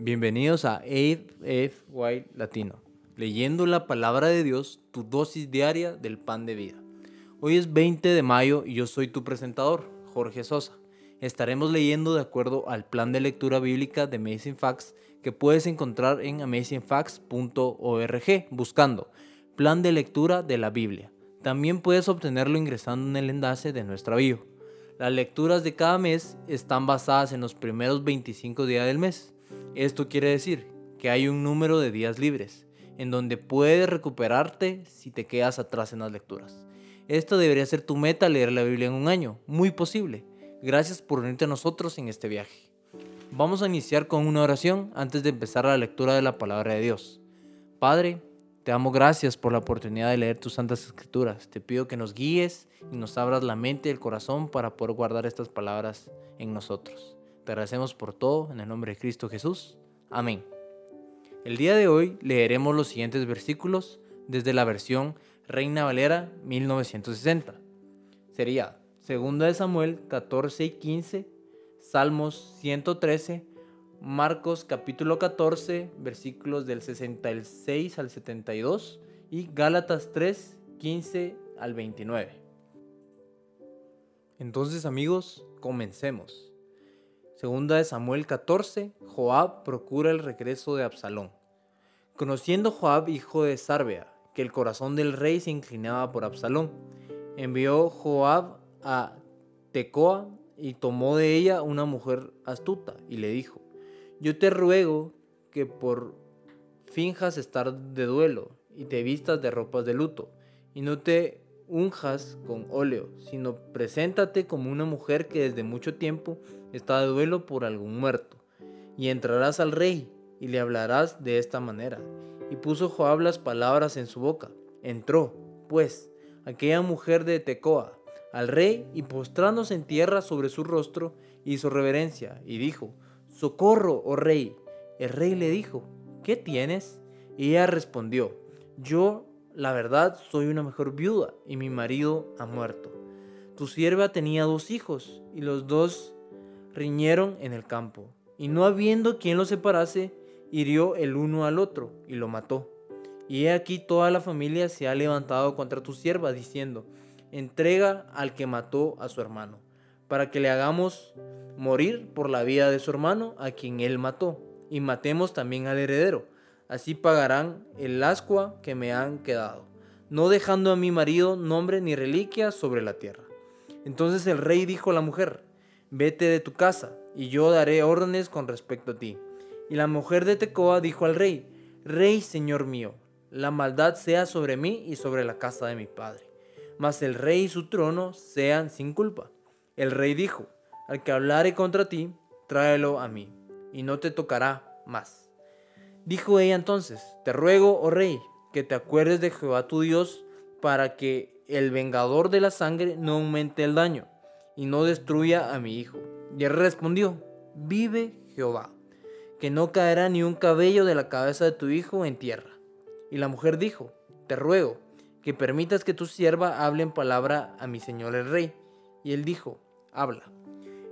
Bienvenidos a AFY Latino, leyendo la palabra de Dios, tu dosis diaria del pan de vida. Hoy es 20 de mayo y yo soy tu presentador, Jorge Sosa. Estaremos leyendo de acuerdo al plan de lectura bíblica de Amazing Facts que puedes encontrar en amazingfacts.org buscando Plan de lectura de la Biblia. También puedes obtenerlo ingresando en el enlace de nuestra bio. Las lecturas de cada mes están basadas en los primeros 25 días del mes. Esto quiere decir que hay un número de días libres, en donde puedes recuperarte si te quedas atrás en las lecturas. Esto debería ser tu meta leer la Biblia en un año, muy posible. Gracias por unirte a nosotros en este viaje. Vamos a iniciar con una oración antes de empezar la lectura de la palabra de Dios. Padre, te damos gracias por la oportunidad de leer tus santas escrituras. Te pido que nos guíes y nos abras la mente y el corazón para poder guardar estas palabras en nosotros. Te agradecemos por todo en el nombre de Cristo Jesús. Amén. El día de hoy leeremos los siguientes versículos desde la versión Reina Valera 1960. Sería 2 de Samuel 14 y 15, Salmos 113, Marcos capítulo 14, versículos del 66 al 72 y Gálatas 3, 15 al 29. Entonces amigos, comencemos. Segunda de Samuel 14, Joab procura el regreso de Absalón. Conociendo Joab, hijo de Sarbea, que el corazón del rey se inclinaba por Absalón, envió Joab a Tecoa y tomó de ella una mujer astuta y le dijo, yo te ruego que por finjas estar de duelo y te vistas de ropas de luto y no te unjas con óleo, sino preséntate como una mujer que desde mucho tiempo está de duelo por algún muerto. Y entrarás al rey y le hablarás de esta manera. Y puso Joab las palabras en su boca. Entró, pues, aquella mujer de Tecoa al rey y postrándose en tierra sobre su rostro, hizo reverencia y dijo, Socorro, oh rey. El rey le dijo, ¿qué tienes? Y ella respondió, yo la verdad, soy una mejor viuda y mi marido ha muerto. Tu sierva tenía dos hijos y los dos riñeron en el campo. Y no habiendo quien los separase, hirió el uno al otro y lo mató. Y he aquí toda la familia se ha levantado contra tu sierva, diciendo, entrega al que mató a su hermano, para que le hagamos morir por la vida de su hermano a quien él mató, y matemos también al heredero así pagarán el ascua que me han quedado, no dejando a mi marido nombre ni reliquia sobre la tierra. Entonces el rey dijo a la mujer, vete de tu casa, y yo daré órdenes con respecto a ti. Y la mujer de Tecoa dijo al rey, Rey, señor mío, la maldad sea sobre mí y sobre la casa de mi padre, mas el rey y su trono sean sin culpa. El rey dijo, al que hablare contra ti, tráelo a mí, y no te tocará más. Dijo ella entonces, te ruego, oh rey, que te acuerdes de Jehová tu Dios para que el vengador de la sangre no aumente el daño y no destruya a mi hijo. Y él respondió, vive Jehová, que no caerá ni un cabello de la cabeza de tu hijo en tierra. Y la mujer dijo, te ruego que permitas que tu sierva hable en palabra a mi señor el rey. Y él dijo, habla.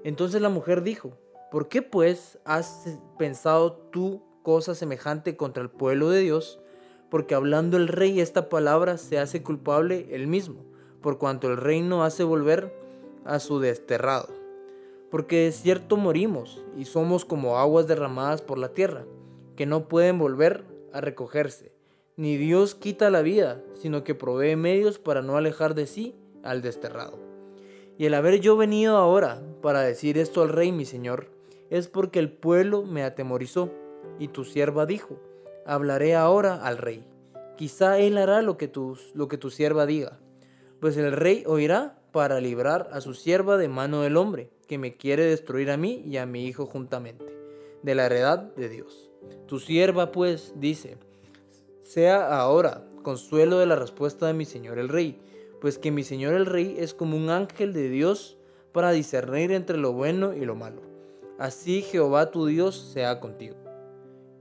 Entonces la mujer dijo, ¿por qué pues has pensado tú cosa semejante contra el pueblo de Dios, porque hablando el rey esta palabra se hace culpable él mismo, por cuanto el reino hace volver a su desterrado. Porque de cierto morimos y somos como aguas derramadas por la tierra, que no pueden volver a recogerse. Ni Dios quita la vida, sino que provee medios para no alejar de sí al desterrado. Y el haber yo venido ahora para decir esto al rey mi señor, es porque el pueblo me atemorizó y tu sierva dijo, hablaré ahora al rey. Quizá él hará lo que, tu, lo que tu sierva diga. Pues el rey oirá para librar a su sierva de mano del hombre, que me quiere destruir a mí y a mi hijo juntamente, de la heredad de Dios. Tu sierva pues dice, sea ahora consuelo de la respuesta de mi señor el rey, pues que mi señor el rey es como un ángel de Dios para discernir entre lo bueno y lo malo. Así Jehová tu Dios sea contigo.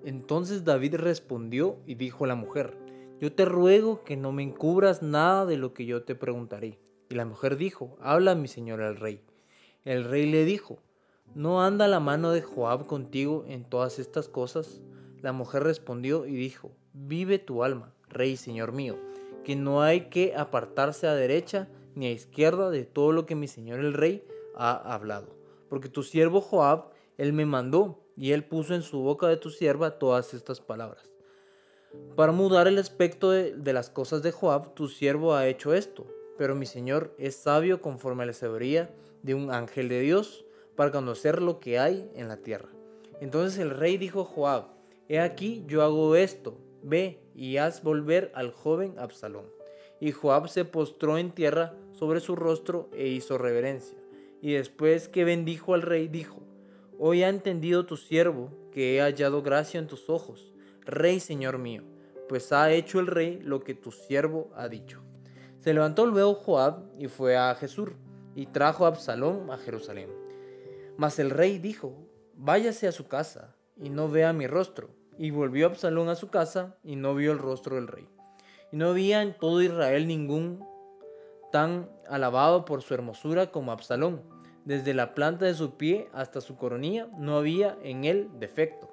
Entonces David respondió y dijo a la mujer, yo te ruego que no me encubras nada de lo que yo te preguntaré. Y la mujer dijo, habla mi señor el rey. El rey le dijo, ¿no anda la mano de Joab contigo en todas estas cosas? La mujer respondió y dijo, Vive tu alma, rey señor mío, que no hay que apartarse a derecha ni a izquierda de todo lo que mi señor el rey ha hablado. Porque tu siervo Joab, él me mandó, y él puso en su boca de tu sierva todas estas palabras. Para mudar el aspecto de, las cosas de Joab, tu siervo ha hecho esto, pero mi señor es sabio conforme a la sabiduría de un ángel de Dios, para conocer lo que hay en la tierra. Entonces el rey dijo a Joab, he aquí yo hago esto, ve y haz volver al joven Absalón. Y Joab se postró en tierra sobre su rostro e hizo reverencia. Y después que bendijo al rey, dijo, Hoy ha entendido tu siervo que he hallado gracia en tus ojos, rey señor mío, pues ha hecho el rey lo que tu siervo ha dicho. Se levantó luego Joab y fue a Jesús y trajo a Absalón a Jerusalén. Mas el rey dijo, váyase a su casa y no vea mi rostro. Y volvió Absalón a su casa y no vio el rostro del rey. Y no había en todo Israel ningún tan alabado por su hermosura como Absalón. Desde la planta de su pie hasta su coronilla no había en él defecto.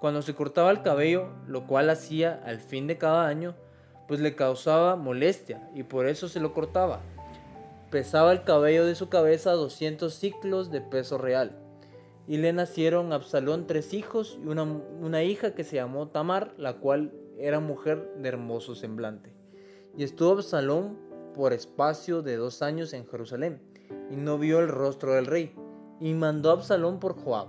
Cuando se cortaba el cabello, lo cual hacía al fin de cada año, pues le causaba molestia y por eso se lo cortaba. Pesaba el cabello de su cabeza 200 ciclos de peso real. Y le nacieron a Absalón tres hijos y una, una hija que se llamó Tamar, la cual era mujer de hermoso semblante. Y estuvo Absalón por espacio de dos años en Jerusalén, y no vio el rostro del rey, y mandó a Absalón por Joab,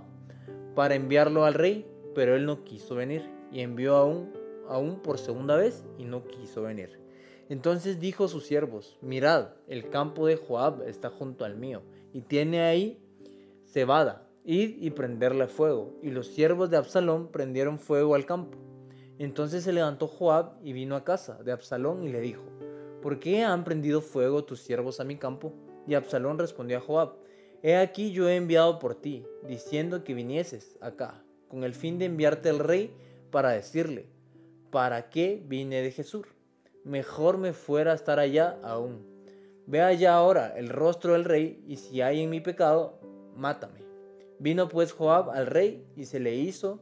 para enviarlo al rey, pero él no quiso venir, y envió aún, aún por segunda vez, y no quiso venir. Entonces dijo a sus siervos, mirad, el campo de Joab está junto al mío, y tiene ahí cebada, id y prenderle fuego. Y los siervos de Absalón prendieron fuego al campo. Entonces se levantó Joab y vino a casa de Absalón y le dijo, ¿por qué han prendido fuego tus siervos a mi campo? Y Absalón respondió a Joab, He aquí yo he enviado por ti, diciendo que vinieses acá, con el fin de enviarte al rey para decirle, ¿para qué vine de Jesús? Mejor me fuera a estar allá aún. Ve allá ahora el rostro del rey, y si hay en mi pecado, mátame. Vino pues Joab al rey y se le hizo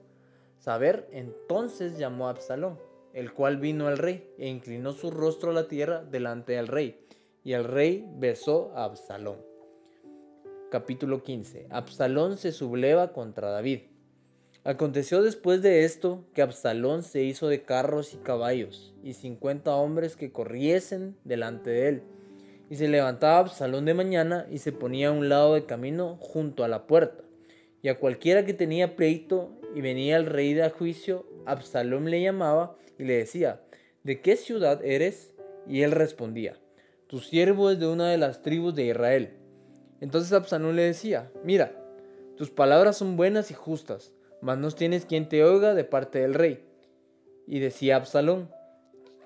saber, entonces llamó a Absalón el cual vino al rey e inclinó su rostro a la tierra delante del rey, y el rey besó a Absalón. Capítulo 15. Absalón se subleva contra David. Aconteció después de esto que Absalón se hizo de carros y caballos, y cincuenta hombres que corriesen delante de él. Y se levantaba Absalón de mañana y se ponía a un lado del camino junto a la puerta. Y a cualquiera que tenía pleito y venía el rey de juicio, Absalón le llamaba y le decía, ¿de qué ciudad eres? Y él respondía, tu siervo es de una de las tribus de Israel. Entonces Absalón le decía, mira, tus palabras son buenas y justas, mas no tienes quien te oiga de parte del rey. Y decía Absalón,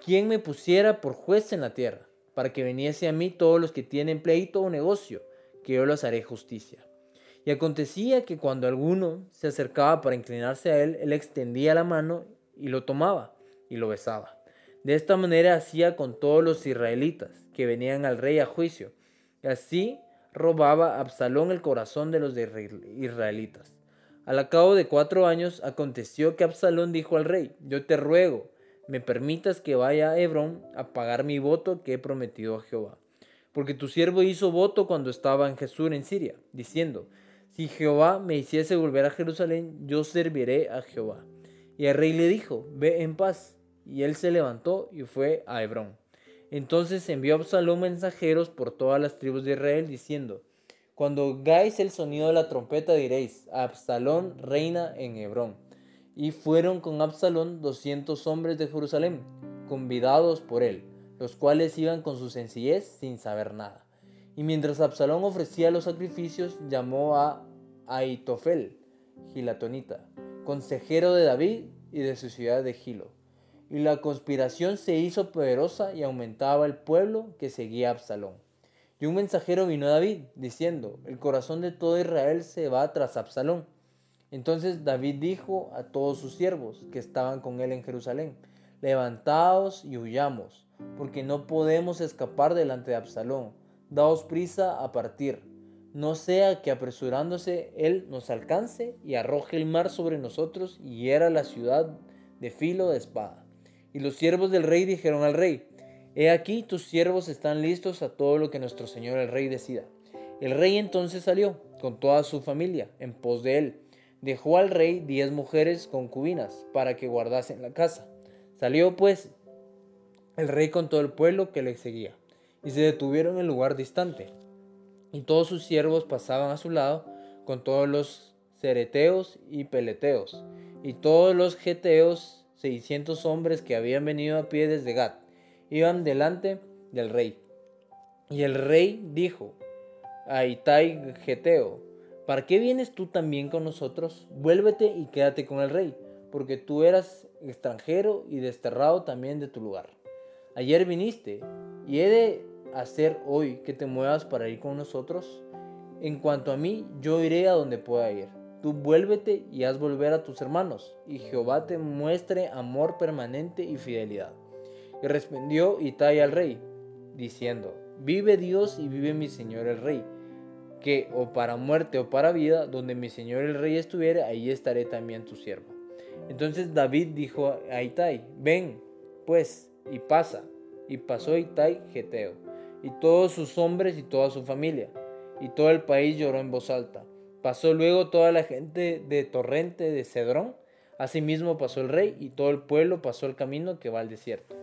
¿quién me pusiera por juez en la tierra, para que viniese a mí todos los que tienen pleito o negocio, que yo los haré justicia? Y acontecía que cuando alguno se acercaba para inclinarse a él, él extendía la mano y lo tomaba y lo besaba. De esta manera hacía con todos los israelitas que venían al rey a juicio. Y así robaba Absalón el corazón de los israelitas. Al cabo de cuatro años aconteció que Absalón dijo al rey, yo te ruego, me permitas que vaya a Hebrón a pagar mi voto que he prometido a Jehová. Porque tu siervo hizo voto cuando estaba en Jesús en Siria, diciendo, si Jehová me hiciese volver a Jerusalén, yo serviré a Jehová. Y el rey le dijo, ve en paz. Y él se levantó y fue a Hebrón. Entonces envió Absalón mensajeros por todas las tribus de Israel, diciendo, Cuando oigáis el sonido de la trompeta diréis, Absalón reina en Hebrón. Y fueron con Absalón doscientos hombres de Jerusalén, convidados por él, los cuales iban con su sencillez sin saber nada. Y mientras Absalón ofrecía los sacrificios, llamó a Aitofel, gilatonita, consejero de David y de su ciudad de Gilo. Y la conspiración se hizo poderosa y aumentaba el pueblo que seguía a Absalón. Y un mensajero vino a David, diciendo, el corazón de todo Israel se va tras Absalón. Entonces David dijo a todos sus siervos que estaban con él en Jerusalén, levantaos y huyamos, porque no podemos escapar delante de Absalón. Daos prisa a partir, no sea que apresurándose él nos alcance y arroje el mar sobre nosotros y hiera la ciudad de filo de espada. Y los siervos del rey dijeron al rey, He aquí tus siervos están listos a todo lo que nuestro señor el rey decida. El rey entonces salió con toda su familia en pos de él. Dejó al rey diez mujeres concubinas para que guardasen la casa. Salió pues el rey con todo el pueblo que le seguía y se detuvieron en lugar distante. Y todos sus siervos pasaban a su lado con todos los cereteos y peleteos y todos los geteos, seiscientos hombres que habían venido a pie desde Gat iban delante del rey. Y el rey dijo a Itai Geteo, ¿para qué vienes tú también con nosotros? Vuélvete y quédate con el rey, porque tú eras extranjero y desterrado también de tu lugar. Ayer viniste, y he de hacer hoy que te muevas para ir con nosotros. En cuanto a mí, yo iré a donde pueda ir. Tú vuélvete y haz volver a tus hermanos, y Jehová te muestre amor permanente y fidelidad. Y respondió Itai al rey, diciendo, Vive Dios y vive mi señor el rey, que o para muerte o para vida, donde mi señor el rey estuviere, ahí estaré también tu siervo. Entonces David dijo a Itai, ven, pues, y pasa. Y pasó Itai Geteo, y todos sus hombres y toda su familia, y todo el país lloró en voz alta. Pasó luego toda la gente de Torrente de Cedrón, asimismo pasó el rey, y todo el pueblo pasó el camino que va al desierto.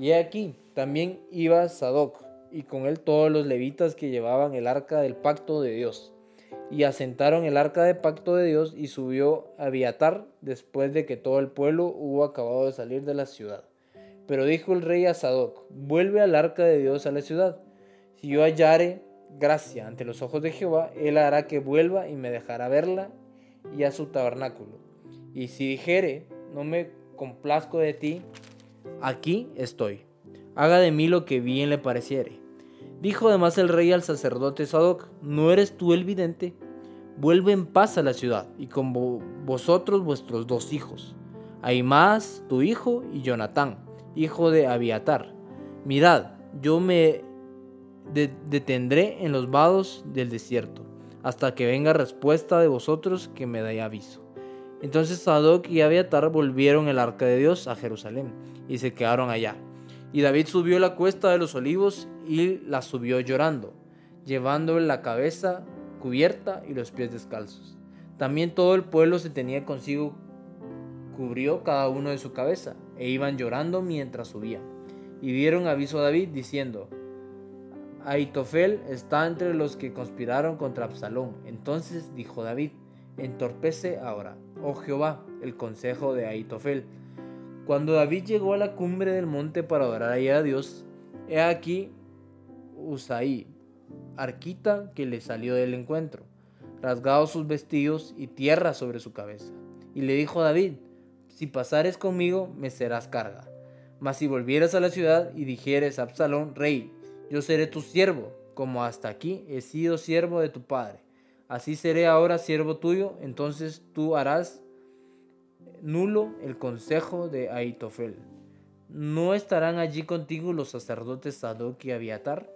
Y aquí también iba Sadoc, y con él todos los levitas que llevaban el arca del pacto de Dios. Y asentaron el arca del pacto de Dios y subió a Abiatar después de que todo el pueblo hubo acabado de salir de la ciudad. Pero dijo el rey a Sadoc, vuelve al arca de Dios a la ciudad. Si yo hallare gracia ante los ojos de Jehová, él hará que vuelva y me dejará verla y a su tabernáculo. Y si dijere, no me complazco de ti, aquí estoy. Haga de mí lo que bien le pareciere. Dijo además el rey al sacerdote Sadoc, ¿no eres tú el vidente? Vuelve en paz a la ciudad y con vosotros vuestros dos hijos, Ahimaas, tu hijo, y Jonatán, hijo de Abiatar. Mirad, yo me detendré en los vados del desierto, hasta que venga respuesta de vosotros que me dé aviso. Entonces Sadoc y Abiatar volvieron el arca de Dios a Jerusalén y se quedaron allá. Y David subió la cuesta de los olivos y la subió llorando, llevando la cabeza cubierta y los pies descalzos. También todo el pueblo se tenía consigo, cubrió cada uno de su cabeza, e iban llorando mientras subían. Y dieron aviso a David diciendo, Aitofel está entre los que conspiraron contra Absalón. Entonces dijo David, entorpece ahora, oh Jehová, el consejo de Aitofel. Cuando David llegó a la cumbre del monte para adorar allá a Dios, he aquí Usaí, arquita que le salió del encuentro, rasgado sus vestidos y tierra sobre su cabeza. Y le dijo a David, si pasares conmigo, me serás carga. Mas si volvieras a la ciudad y dijeres a Absalón, rey, yo seré tu siervo, como hasta aquí he sido siervo de tu padre. Así seré ahora siervo tuyo, entonces tú harás nulo el consejo de Aitofel. ¿No estarán allí contigo los sacerdotes Sadoc y Abiatar?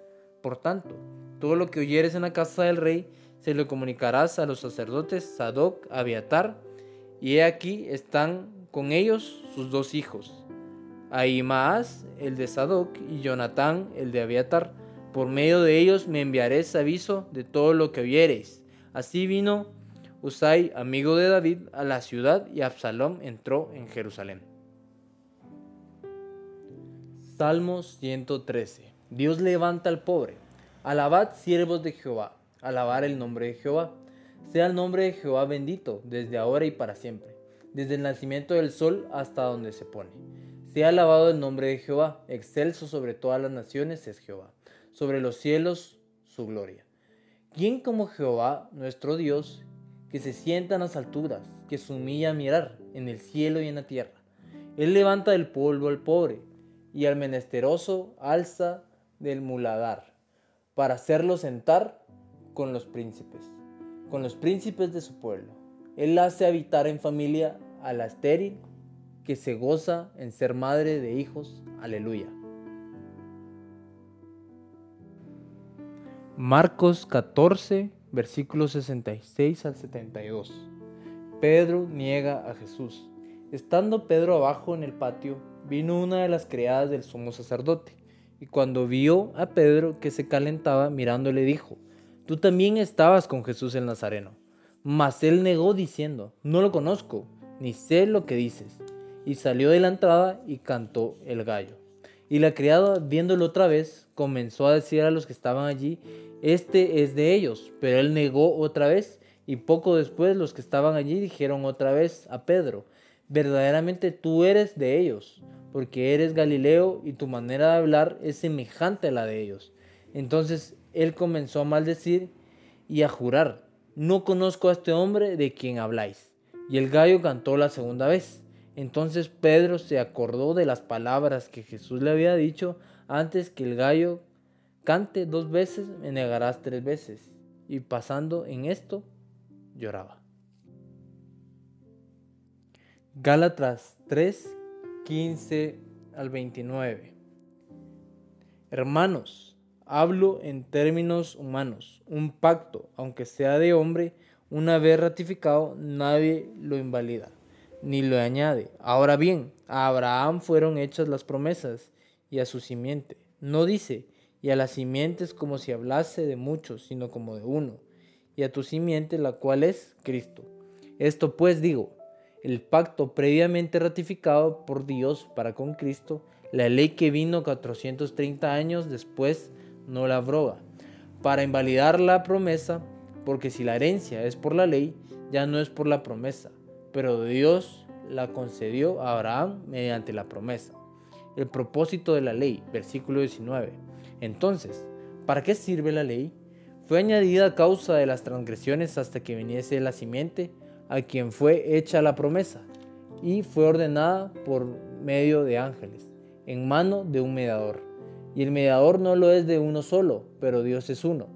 Por tanto, todo lo que oyeres en la casa del rey, se lo comunicarás a los sacerdotes Sadoc, Abiatar, y he aquí están con ellos sus dos hijos, Ahimaas, el de Sadoc, y Jonatán, el de Abiatar. Por medio de ellos me enviaréis aviso de todo lo que oyereis. Así vino Usai, amigo de David, a la ciudad y Absalom entró en Jerusalén. Salmos 113 Dios levanta al pobre. Alabad siervos de Jehová. Alabar el nombre de Jehová. Sea el nombre de Jehová bendito desde ahora y para siempre, desde el nacimiento del sol hasta donde se pone. Sea alabado el nombre de Jehová, excelso sobre todas las naciones es Jehová, sobre los cielos su gloria. ¿Quién como Jehová, nuestro Dios, que se sienta en las alturas, que se humilla a mirar en el cielo y en la tierra? Él levanta del polvo al pobre y al menesteroso alza del muladar, para hacerlo sentar con los príncipes, con los príncipes de su pueblo. Él hace habitar en familia a la estéril, que se goza en ser madre de hijos. Aleluya. Marcos 14, versículos 66 al 72. Pedro niega a Jesús. Estando Pedro abajo en el patio, vino una de las criadas del sumo sacerdote, y cuando vio a Pedro que se calentaba mirándole dijo, Tú también estabas con Jesús el Nazareno. Mas él negó diciendo, No lo conozco, ni sé lo que dices. Y salió de la entrada y cantó el gallo. Y la criada, viéndolo otra vez, comenzó a decir a los que estaban allí, Este es de ellos. Pero él negó otra vez, y poco después los que estaban allí dijeron otra vez a Pedro, verdaderamente tú eres de ellos, porque eres Galileo y tu manera de hablar es semejante a la de ellos. Entonces él comenzó a maldecir y a jurar, no conozco a este hombre de quien habláis. Y el gallo cantó la segunda vez. Entonces Pedro se acordó de las palabras que Jesús le había dicho antes que el gallo cante dos veces, me negarás tres veces. Y pasando en esto, lloraba. Gálatas 3, 15 al 29. Hermanos, hablo en términos humanos. Un pacto, aunque sea de hombre, una vez ratificado, nadie lo invalida, ni lo añade. Ahora bien, a Abraham fueron hechas las promesas y a su simiente. No dice, y a las simientes como si hablase de muchos, sino como de uno, y a tu simiente, la cual es Cristo. Esto pues digo, el pacto previamente ratificado por Dios para con Cristo, la ley que vino 430 años después no la abroga, para invalidar la promesa, porque si la herencia es por la ley, ya no es por la promesa, pero Dios la concedió a Abraham mediante la promesa. El propósito de la ley, versículo 19. Entonces, ¿para qué sirve la ley? Fue añadida a causa de las transgresiones hasta que viniese la simiente a quien fue hecha la promesa, y fue ordenada por medio de ángeles, en mano de un mediador. Y el mediador no lo es de uno solo, pero Dios es uno.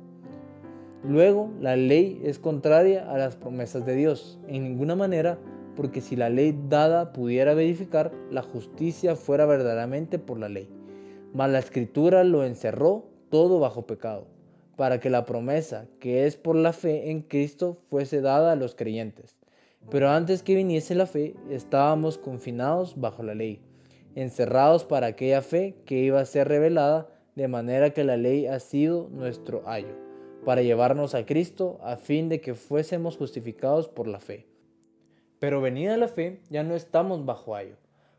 Luego, la ley es contraria a las promesas de Dios, en ninguna manera, porque si la ley dada pudiera verificar, la justicia fuera verdaderamente por la ley. Mas la escritura lo encerró todo bajo pecado para que la promesa, que es por la fe en Cristo, fuese dada a los creyentes. Pero antes que viniese la fe, estábamos confinados bajo la ley, encerrados para aquella fe que iba a ser revelada, de manera que la ley ha sido nuestro ayo, para llevarnos a Cristo a fin de que fuésemos justificados por la fe. Pero venida la fe, ya no estamos bajo ayo,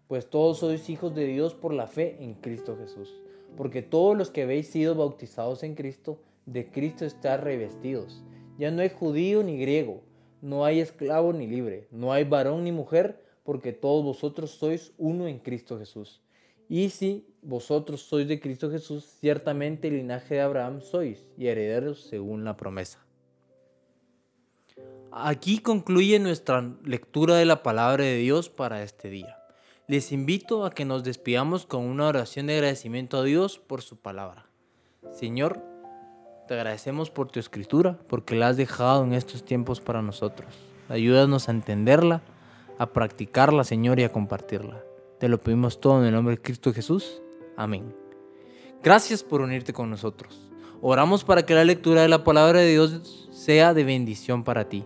pues todos sois hijos de Dios por la fe en Cristo Jesús, porque todos los que habéis sido bautizados en Cristo, de Cristo está revestidos. Ya no hay judío ni griego, no hay esclavo ni libre, no hay varón ni mujer, porque todos vosotros sois uno en Cristo Jesús. Y si vosotros sois de Cristo Jesús, ciertamente el linaje de Abraham sois y herederos según la promesa. Aquí concluye nuestra lectura de la palabra de Dios para este día. Les invito a que nos despidamos con una oración de agradecimiento a Dios por su palabra. Señor, te agradecemos por tu escritura, porque la has dejado en estos tiempos para nosotros. Ayúdanos a entenderla, a practicarla, Señor, y a compartirla. Te lo pedimos todo en el nombre de Cristo Jesús. Amén. Gracias por unirte con nosotros. Oramos para que la lectura de la palabra de Dios sea de bendición para ti.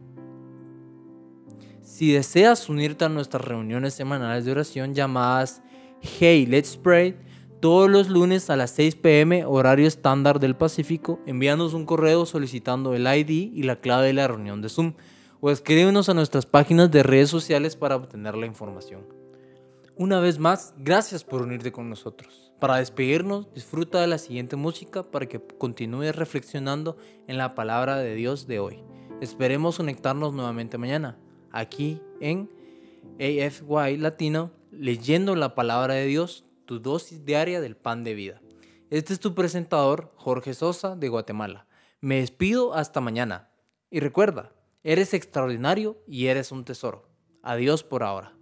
Si deseas unirte a nuestras reuniones semanales de oración llamadas Hey Let's Pray, todos los lunes a las 6 pm horario estándar del Pacífico, envíanos un correo solicitando el ID y la clave de la reunión de Zoom o escríbenos a nuestras páginas de redes sociales para obtener la información. Una vez más, gracias por unirte con nosotros. Para despedirnos, disfruta de la siguiente música para que continúes reflexionando en la palabra de Dios de hoy. Esperemos conectarnos nuevamente mañana, aquí en AFY Latino, leyendo la palabra de Dios tu dosis diaria del pan de vida. Este es tu presentador, Jorge Sosa, de Guatemala. Me despido hasta mañana. Y recuerda, eres extraordinario y eres un tesoro. Adiós por ahora.